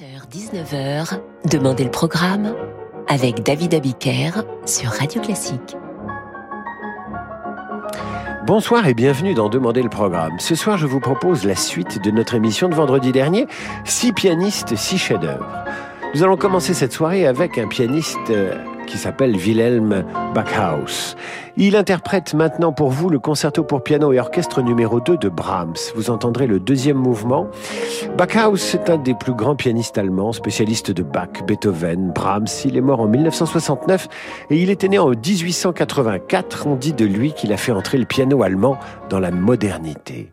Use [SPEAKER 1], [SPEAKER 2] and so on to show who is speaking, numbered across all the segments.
[SPEAKER 1] 18h-19h, Demandez le programme avec David Abiker sur Radio Classique.
[SPEAKER 2] Bonsoir et bienvenue dans Demandez le programme. Ce soir, je vous propose la suite de notre émission de vendredi dernier, Six pianistes, six chefs-d'œuvre. Nous allons commencer cette soirée avec un pianiste euh, qui s'appelle Wilhelm Backhaus. Il interprète maintenant pour vous le concerto pour piano et orchestre numéro 2 de Brahms. Vous entendrez le deuxième mouvement. Backhaus est un des plus grands pianistes allemands, spécialiste de Bach, Beethoven, Brahms. Il est mort en 1969 et il était né en 1884. On dit de lui qu'il a fait entrer le piano allemand dans la modernité.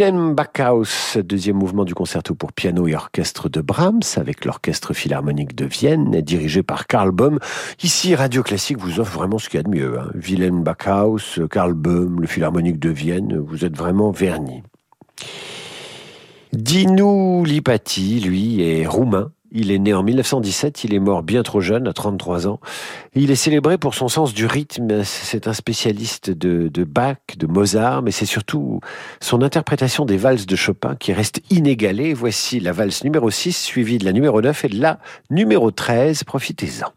[SPEAKER 2] Wilhelm Backhaus, deuxième mouvement du concerto pour piano et orchestre de Brahms avec l'orchestre philharmonique de Vienne dirigé par Karl Böhm. Ici, Radio Classique vous offre vraiment ce qu'il y a de mieux. Hein. Wilhelm Backhaus, Karl Böhm, le philharmonique de Vienne, vous êtes vraiment vernis. Dinu Lipati, lui, est roumain. Il est né en 1917, il est mort bien trop jeune, à 33 ans. Il est célébré pour son sens du rythme. C'est un spécialiste de, de, Bach, de Mozart, mais c'est surtout son interprétation des valses de Chopin qui reste inégalée. Voici la valse numéro 6, suivie de la numéro 9 et de la numéro 13. Profitez-en.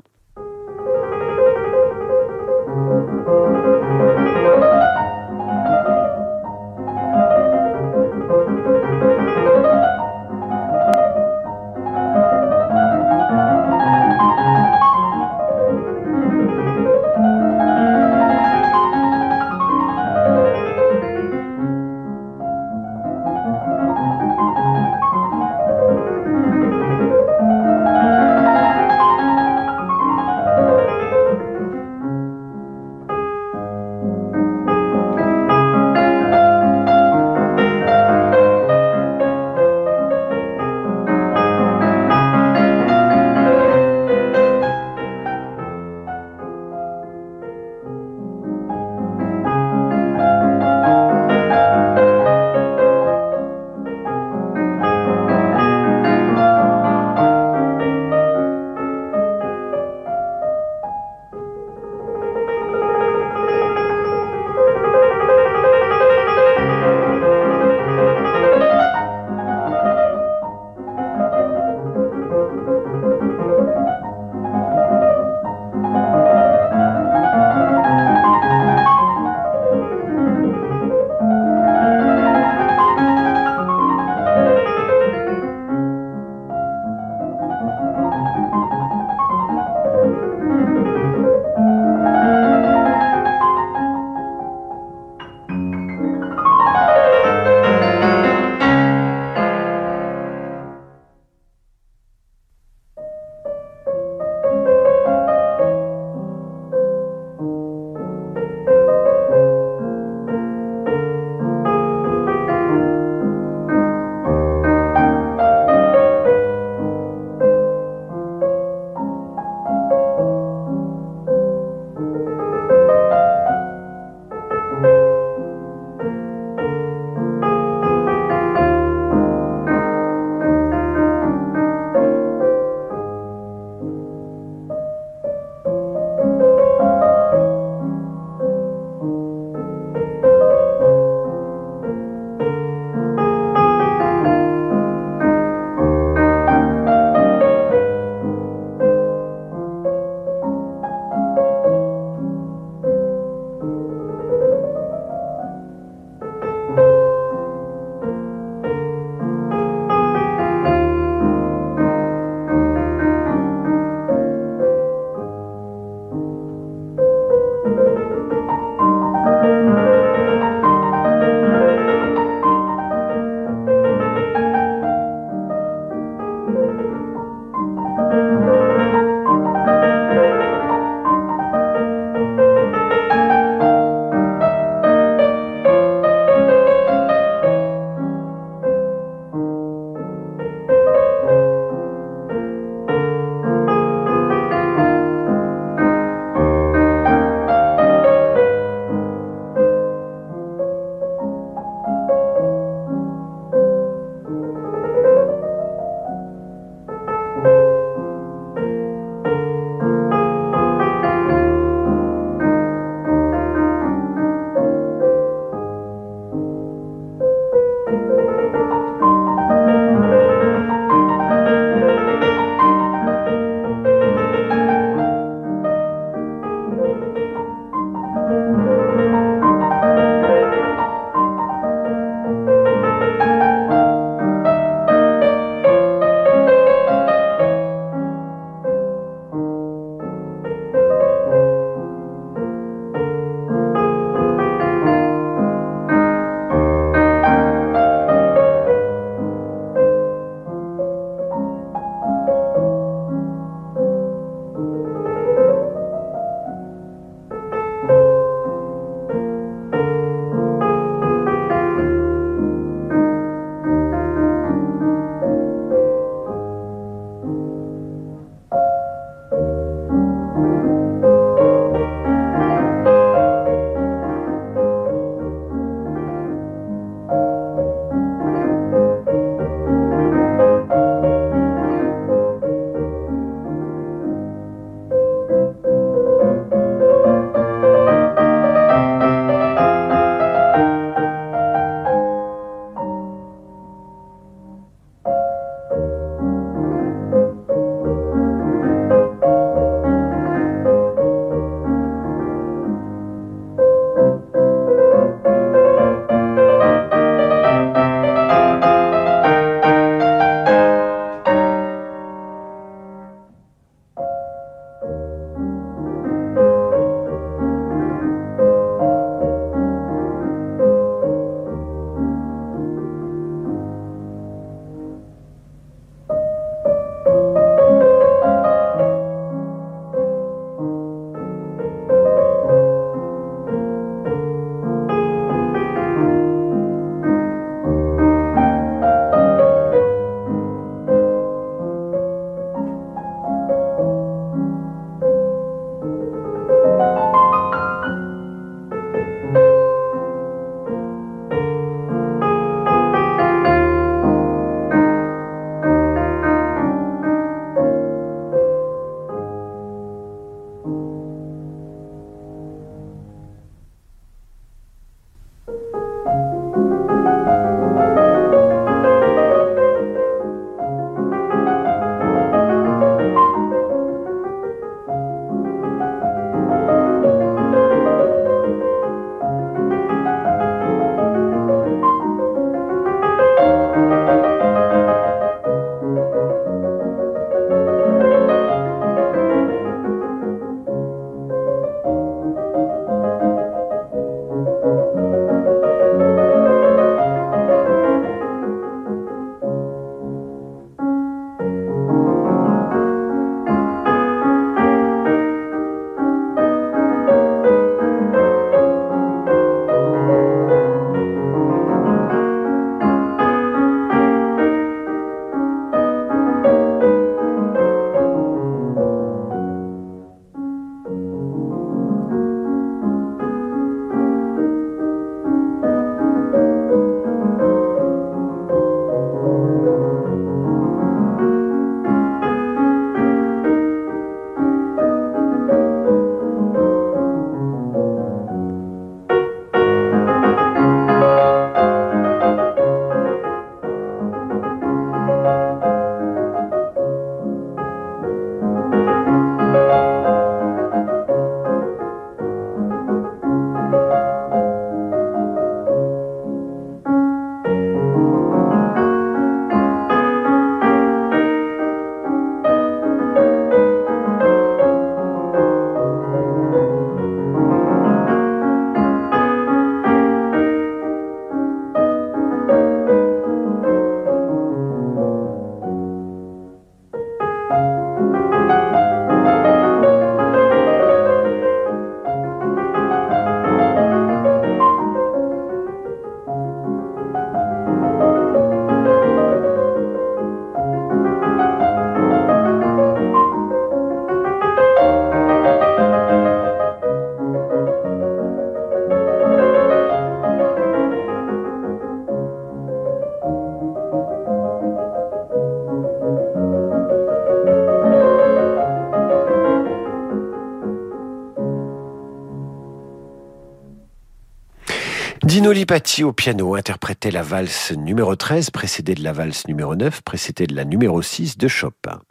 [SPEAKER 2] Dino Lipati au piano interprétait la valse numéro 13, précédée de la valse numéro 9, précédée de la numéro 6 de Chopin.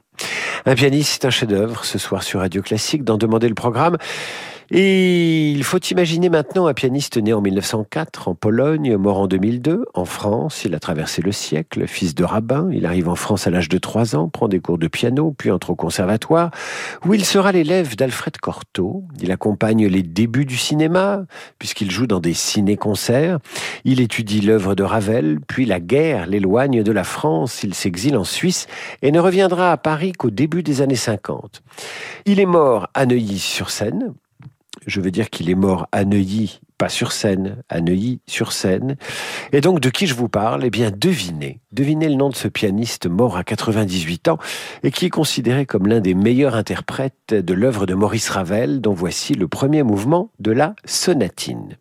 [SPEAKER 2] Un pianiste, un chef-d'œuvre, ce soir sur Radio Classique, d'en demander le programme. Et il faut imaginer maintenant un pianiste né en 1904 en Pologne, mort en 2002 en France. Il a traversé le siècle, fils de rabbin. Il arrive en France à l'âge de 3 ans, prend des cours de piano, puis entre au conservatoire, où il sera l'élève d'Alfred Cortot. Il accompagne les débuts du cinéma, puisqu'il joue dans des ciné-concerts. Il étudie l'œuvre de Ravel, puis la guerre l'éloigne de la France. Il s'exile en Suisse et ne reviendra à Paris qu'au début des années 50. Il est mort à Neuilly-sur-Seine, je veux dire qu'il est mort à Neuilly, pas sur scène, à Neuilly sur scène. Et donc de qui je vous parle? Eh bien devinez, devinez le nom de ce pianiste mort à 98 ans et qui est considéré comme l'un des meilleurs interprètes de l'œuvre de Maurice Ravel, dont voici le premier mouvement de la sonatine.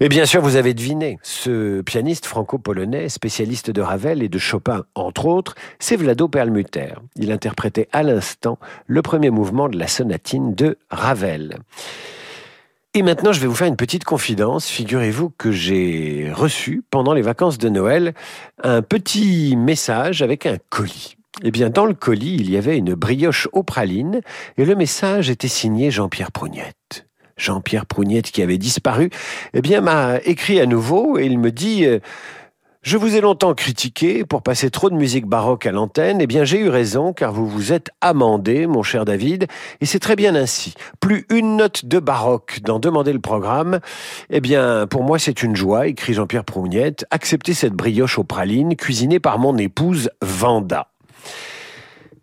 [SPEAKER 2] Mais bien sûr, vous avez deviné, ce pianiste franco-polonais, spécialiste de Ravel et de Chopin, entre autres, c'est Vlado Perlmutter. Il interprétait à l'instant le premier mouvement de la sonatine de Ravel. Et maintenant, je vais vous faire une petite confidence. Figurez-vous que j'ai reçu, pendant les vacances de Noël, un petit message avec un colis. Eh bien, dans le colis, il y avait une brioche aux pralines et le message était signé Jean-Pierre Prougnette. Jean-Pierre Prougnette qui avait disparu, eh bien, m'a écrit à nouveau et il me dit euh, je vous ai longtemps critiqué pour passer trop de musique baroque à l'antenne. Eh bien, j'ai eu raison, car vous vous êtes amendé, mon cher David, et c'est très bien ainsi. Plus une note de baroque dans Demander le programme. Eh bien, pour moi, c'est une joie, écrit Jean-Pierre Prougnette, accepter cette brioche aux pralines, cuisinée par mon épouse Vanda.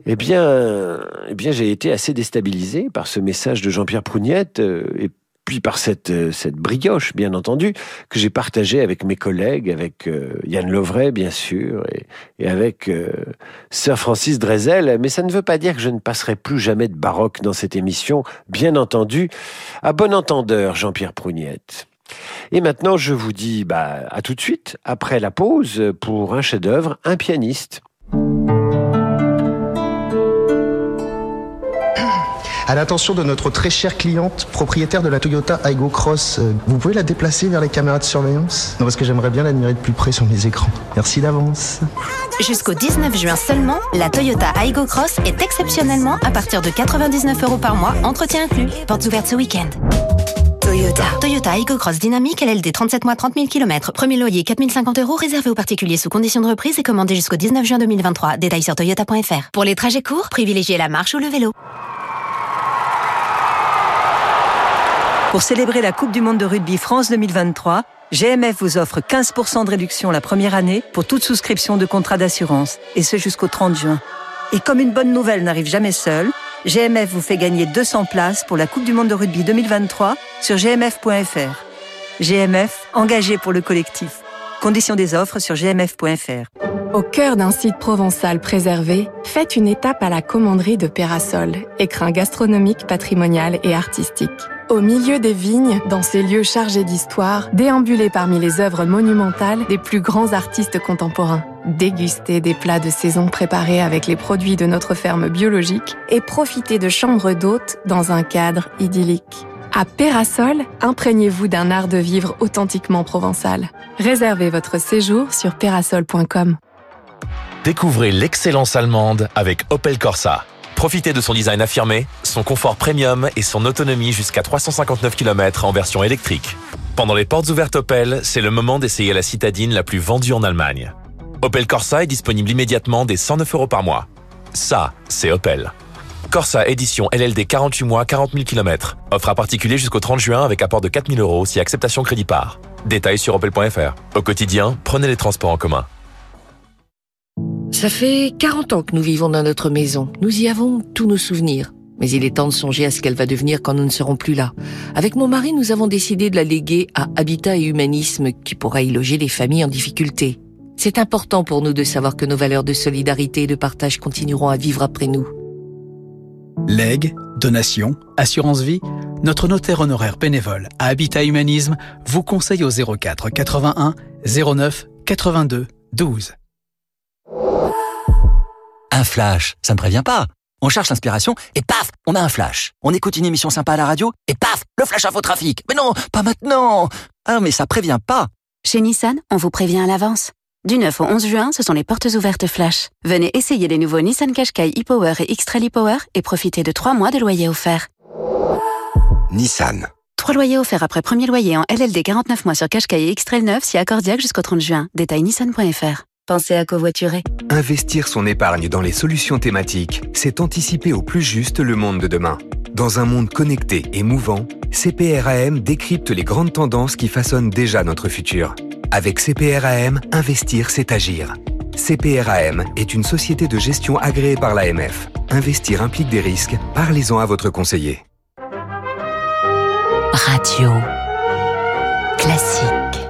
[SPEAKER 2] Eh bien, eh bien j'ai été assez déstabilisé par ce message de Jean-Pierre Prougnette euh, et puis par cette, euh, cette brioche, bien entendu, que j'ai partagée avec mes collègues, avec euh, Yann Lovray, bien sûr, et, avec Sir Francis Drezel. Mais ça ne veut pas dire que je ne passerai plus jamais de baroque dans cette émission, bien entendu, à bon entendeur, Jean-Pierre Prougnette. Et maintenant, je vous dis bah, à tout de suite, après la pause, pour un chef-d'œuvre, un pianiste.
[SPEAKER 3] À l'attention de notre très chère cliente, propriétaire de la Toyota Aygo Cross, euh, vous pouvez la déplacer vers les caméras de surveillance? Non, parce que j'aimerais bien l'admirer de plus près sur mes écrans. Merci d'avance.
[SPEAKER 4] Jusqu'au 19 juin seulement, la Toyota Aygo Cross est exceptionnellement à partir de 99 euros par mois, entretien inclus. Portes ouvertes ce week-end. Toyota. Toyota Aygo Cross Dynamique LLD 37 mois 30 000 km. Premier loyer 4050 euros réservé aux particuliers sous conditions de reprise et commandé jusqu'au 19 juin 2023. Détails sur toyota.fr. Pour les trajets courts, privilégiez la marche ou le vélo.
[SPEAKER 5] Pour célébrer la Coupe du Monde de rugby France 2023, GMF vous offre 15% de réduction la première année pour toute souscription de contrat d'assurance, et ce jusqu'au 30 juin. Et comme une bonne nouvelle n'arrive jamais seule, GMF vous fait gagner 200 places pour la Coupe du Monde de rugby 2023 sur gmf.fr. GMF, engagé pour le collectif. Conditions des offres sur gmf.fr.
[SPEAKER 6] Au cœur d'un site provençal préservé, faites une étape à la commanderie de Pérasol, écrin gastronomique, patrimonial et artistique. Au milieu des vignes, dans ces lieux chargés d'histoire, déambulez parmi les œuvres monumentales des plus grands artistes contemporains. Dégustez des plats de saison préparés avec les produits de notre ferme biologique et profitez de chambres d'hôtes dans un cadre idyllique. À Pérasol, imprégnez-vous d'un art de vivre authentiquement provençal. Réservez votre séjour sur perasol.com.
[SPEAKER 7] Découvrez l'excellence allemande avec Opel Corsa. Profitez de son design affirmé, son confort premium et son autonomie jusqu'à 359 km en version électrique. Pendant les portes ouvertes Opel, c'est le moment d'essayer la citadine la plus vendue en Allemagne. Opel Corsa est disponible immédiatement dès 109 euros par mois. Ça, c'est Opel. Corsa édition LLD 48 mois 40 000 km. Offre à particulier jusqu'au 30 juin avec apport de 4 000 euros si acceptation crédit part. Détails sur opel.fr. Au quotidien, prenez les transports en commun.
[SPEAKER 8] Ça fait 40 ans que nous vivons dans notre maison. Nous y avons tous nos souvenirs. Mais il est temps de songer à ce qu'elle va devenir quand nous ne serons plus là. Avec mon mari, nous avons décidé de la léguer à Habitat et Humanisme qui pourra y loger les familles en difficulté. C'est important pour nous de savoir que nos valeurs de solidarité et de partage continueront à vivre après nous.
[SPEAKER 9] Legs, donations, assurance vie, notre notaire honoraire bénévole à Habitat Humanisme vous conseille au 04 81 09 82 12.
[SPEAKER 10] Un flash, ça ne prévient pas. On cherche l'inspiration et paf, on a un flash. On écoute une émission sympa à la radio et paf, le flash info trafic. Mais non, pas maintenant. Ah, mais ça prévient pas.
[SPEAKER 4] Chez Nissan, on vous prévient à l'avance. Du 9 au 11 juin, ce sont les portes ouvertes flash. Venez essayer les nouveaux Nissan Qashqai e-Power et X-Trail e-Power et profitez de 3 mois de loyer offert.
[SPEAKER 11] Nissan.
[SPEAKER 4] 3 loyers offerts après premier loyer en LLD 49 mois sur Qashqai et X-Trail 9 si accordiaque jusqu'au 30 juin. Détail nissan.fr. Pensez à covoiturer.
[SPEAKER 11] Investir son épargne dans les solutions thématiques, c'est anticiper au plus juste le monde de demain. Dans un monde connecté et mouvant, CPRAM décrypte les grandes tendances qui façonnent déjà notre futur. Avec CPRAM, investir, c'est agir. CPRAM est une société de gestion agréée par l'AMF. Investir implique des risques. Parlez-en à votre conseiller.
[SPEAKER 1] Radio classique.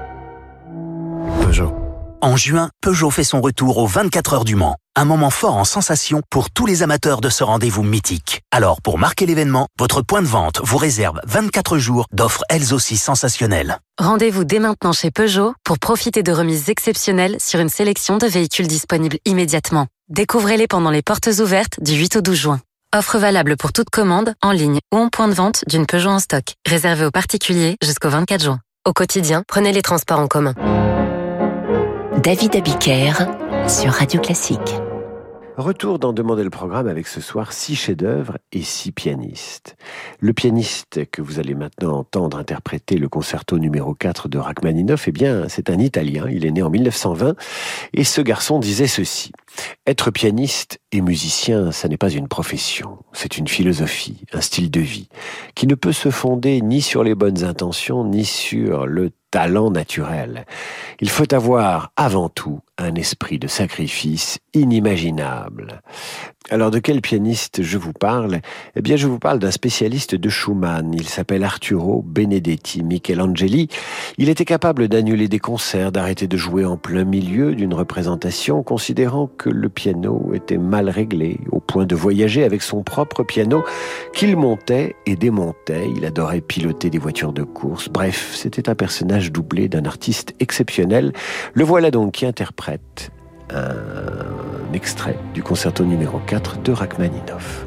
[SPEAKER 2] Bonjour.
[SPEAKER 12] En juin, Peugeot fait son retour aux 24 heures du Mans. Un moment fort en sensation pour tous les amateurs de ce rendez-vous mythique. Alors, pour marquer l'événement, votre point de vente vous réserve 24 jours d'offres elles aussi sensationnelles.
[SPEAKER 13] Rendez-vous dès maintenant chez Peugeot pour profiter de remises exceptionnelles sur une sélection de véhicules disponibles immédiatement. Découvrez-les pendant les portes ouvertes du 8 au 12 juin. Offre valable pour toute commande, en ligne ou en point de vente d'une Peugeot en stock. Réservé aux particuliers jusqu'au 24 juin. Au quotidien, prenez les transports en commun.
[SPEAKER 1] David Abiker sur Radio Classique.
[SPEAKER 2] Retour dans Demander le programme avec ce soir six chefs-d'œuvre et six pianistes. Le pianiste que vous allez maintenant entendre interpréter le concerto numéro 4 de Rachmaninoff, eh bien, c'est un Italien. Il est né en 1920 et ce garçon disait ceci. Être pianiste et musicien, ça n'est pas une profession, c'est une philosophie, un style de vie, qui ne peut se fonder ni sur les bonnes intentions, ni sur le talent naturel. Il faut avoir avant tout un esprit de sacrifice inimaginable. Alors de quel pianiste je vous parle? Eh bien je vous parle d'un spécialiste de Schumann. Il s'appelle Arturo Benedetti Michelangeli. Il était capable d'annuler des concerts, d'arrêter de jouer en plein milieu d'une représentation, considérant que le piano était mal réglé, au point de voyager avec son propre piano qu'il montait et démontait. Il adorait piloter des voitures de course. Bref, c'était un personnage doublé d'un artiste exceptionnel. Le voilà donc qui interprète un extrait du concerto numéro 4 de Rachmaninoff.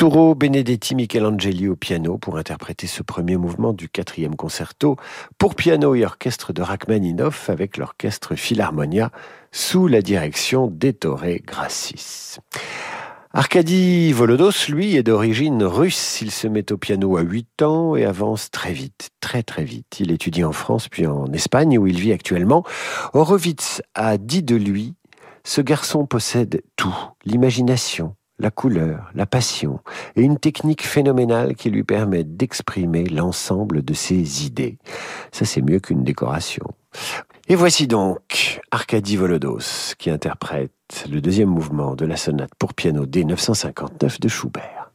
[SPEAKER 2] Arturo Benedetti Michelangeli au piano pour interpréter ce premier mouvement du quatrième concerto pour piano et orchestre de Rachmaninoff avec l'orchestre Philharmonia sous la direction d'Ettore Grassis. Arkady Volodos, lui, est d'origine russe. Il se met au piano à 8 ans et avance très vite, très très vite. Il étudie en France puis en Espagne où il vit actuellement. Horowitz a dit de lui, ce garçon possède tout, l'imagination, la couleur, la passion et une technique phénoménale qui lui permet d'exprimer l'ensemble de ses idées. Ça c'est mieux qu'une décoration. Et voici donc Arkady Volodos qui interprète le deuxième mouvement de la sonate pour piano D959 de Schubert.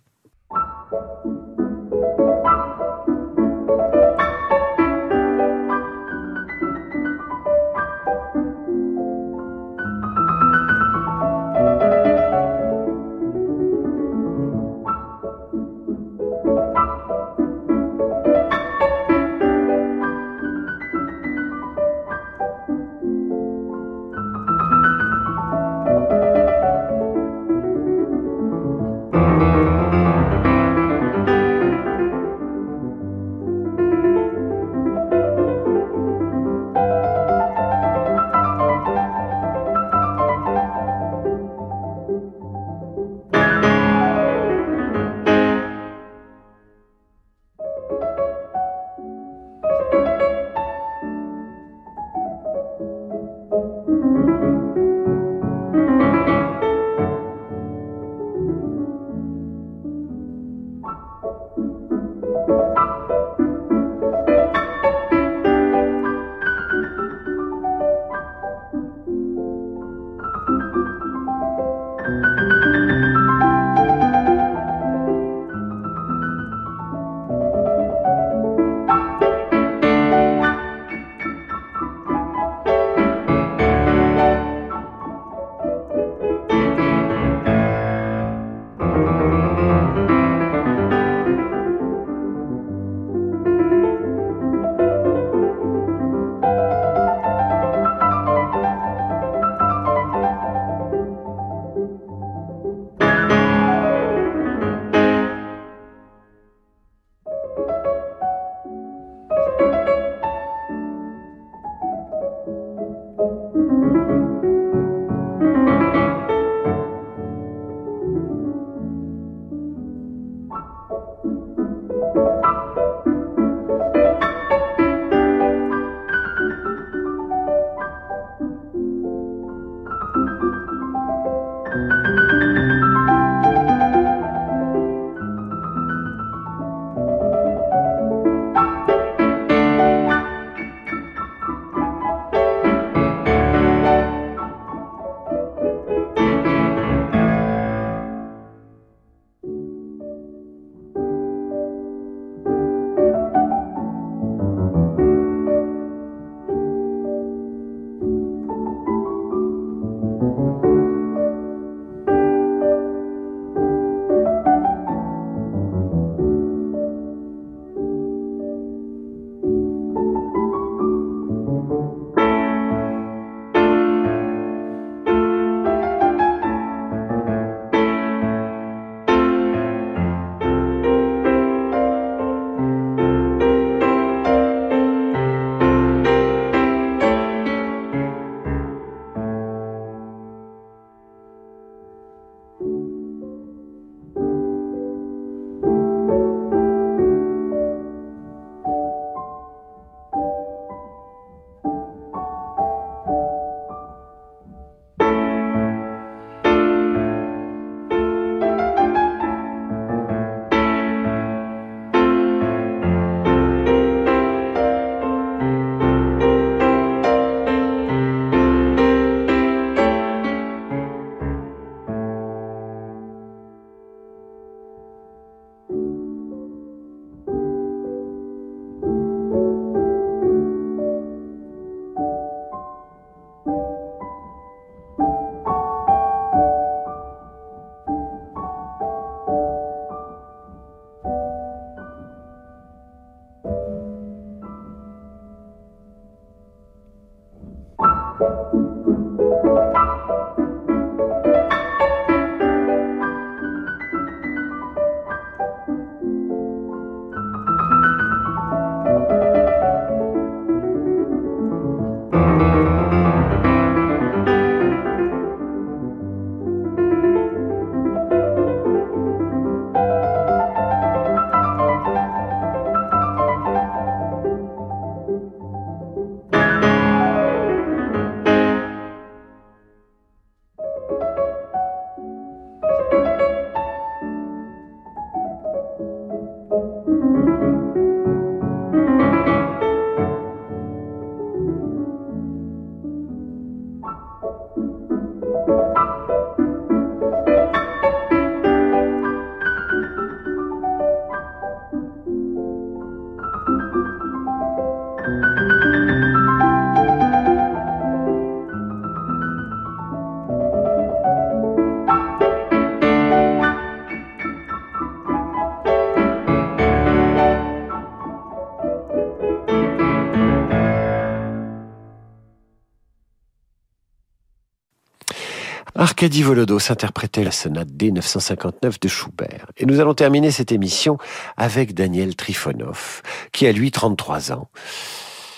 [SPEAKER 2] Arkady Volodos interprétait la sonate D959 de Schubert. Et nous allons terminer cette émission avec Daniel Trifonov, qui a lui 33 ans.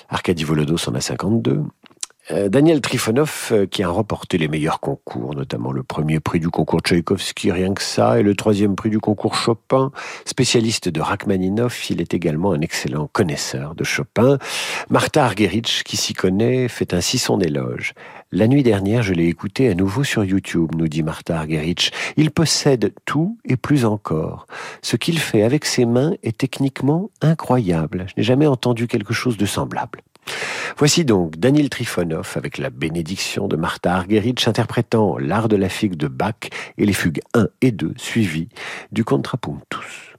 [SPEAKER 2] Arkady Volodos en a 52. Euh, Daniel Trifonov, euh, qui a remporté les meilleurs concours, notamment le premier prix du concours Tchaïkovski, rien que ça, et le troisième prix du concours Chopin. Spécialiste de Rachmaninoff, il est également un excellent connaisseur de Chopin. Martha Argerich, qui s'y connaît, fait ainsi son éloge. La nuit dernière, je l'ai écouté à nouveau sur YouTube, nous dit Martha Argerich. Il possède tout et plus encore. Ce qu'il fait avec ses mains est techniquement incroyable. Je n'ai jamais entendu quelque chose de semblable. Voici donc Daniel Trifonov avec la bénédiction de Martha Argerich interprétant l'art de la figue de Bach et les fugues 1 et 2 suivies du contrapuntus.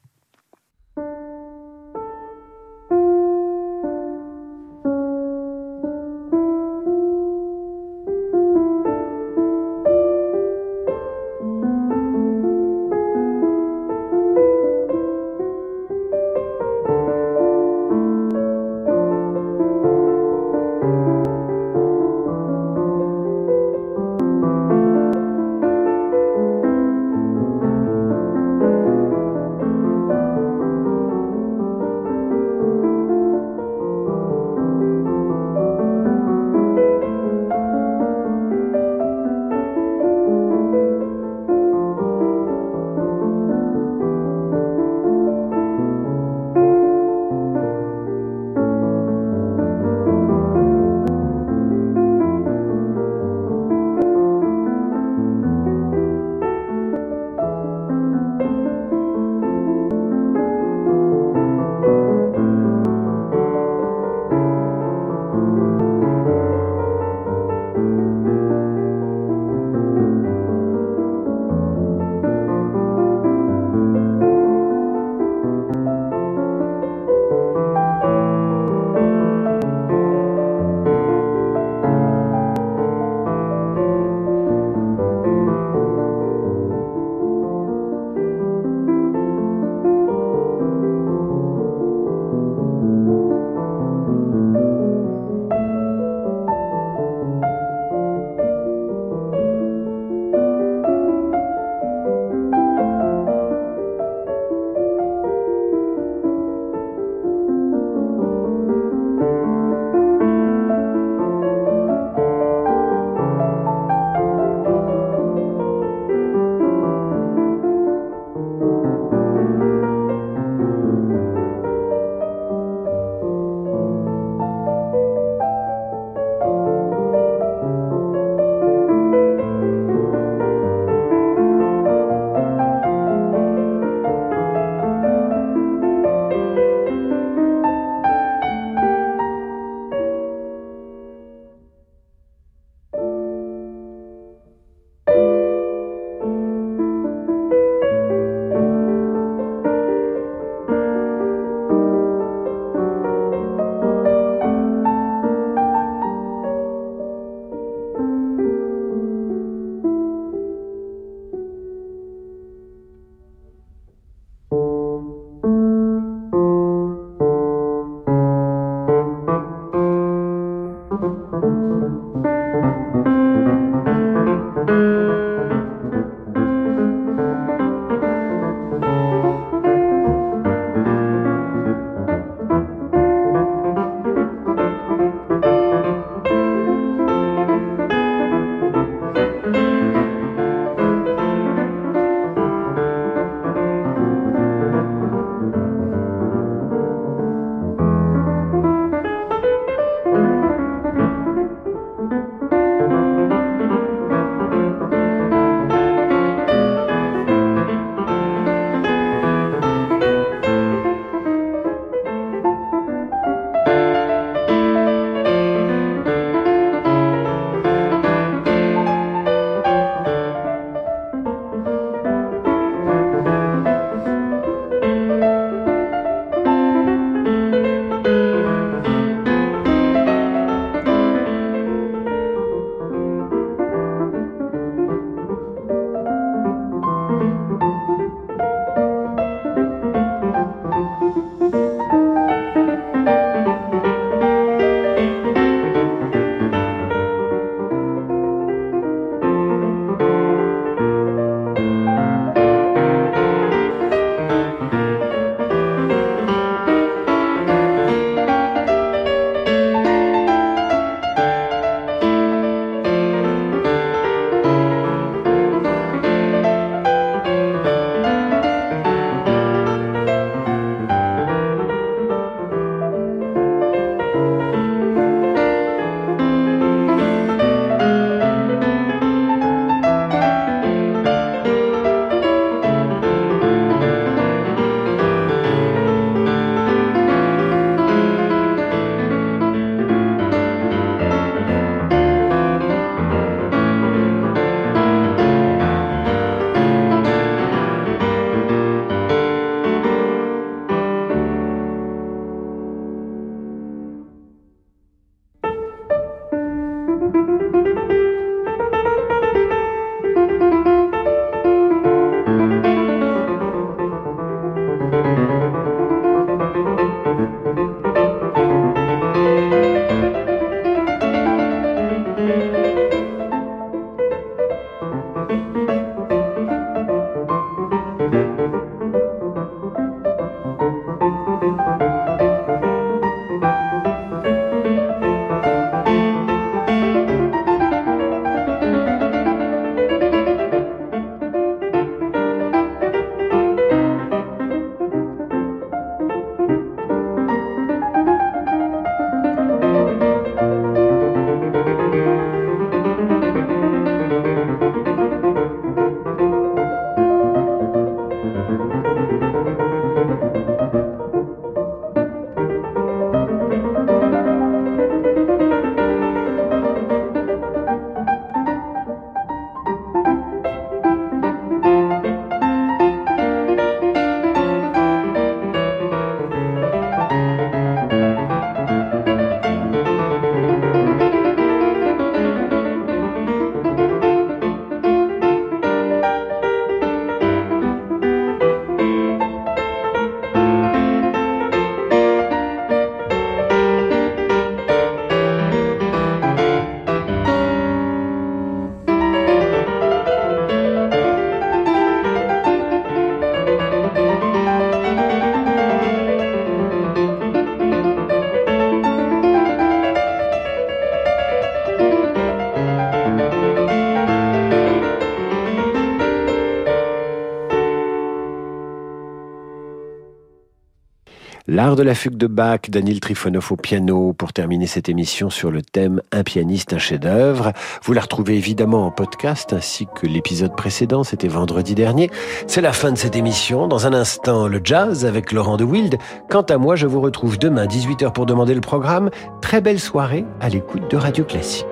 [SPEAKER 2] De la fugue de Bach, Daniel Trifonov au piano pour terminer cette émission sur le thème Un pianiste, un chef-d'œuvre. Vous la retrouvez évidemment en podcast ainsi que l'épisode précédent, c'était vendredi dernier. C'est la fin de cette émission. Dans un instant, le jazz avec Laurent de Wild. Quant à moi, je vous retrouve demain 18h pour demander le programme. Très belle soirée à l'écoute de Radio Classique.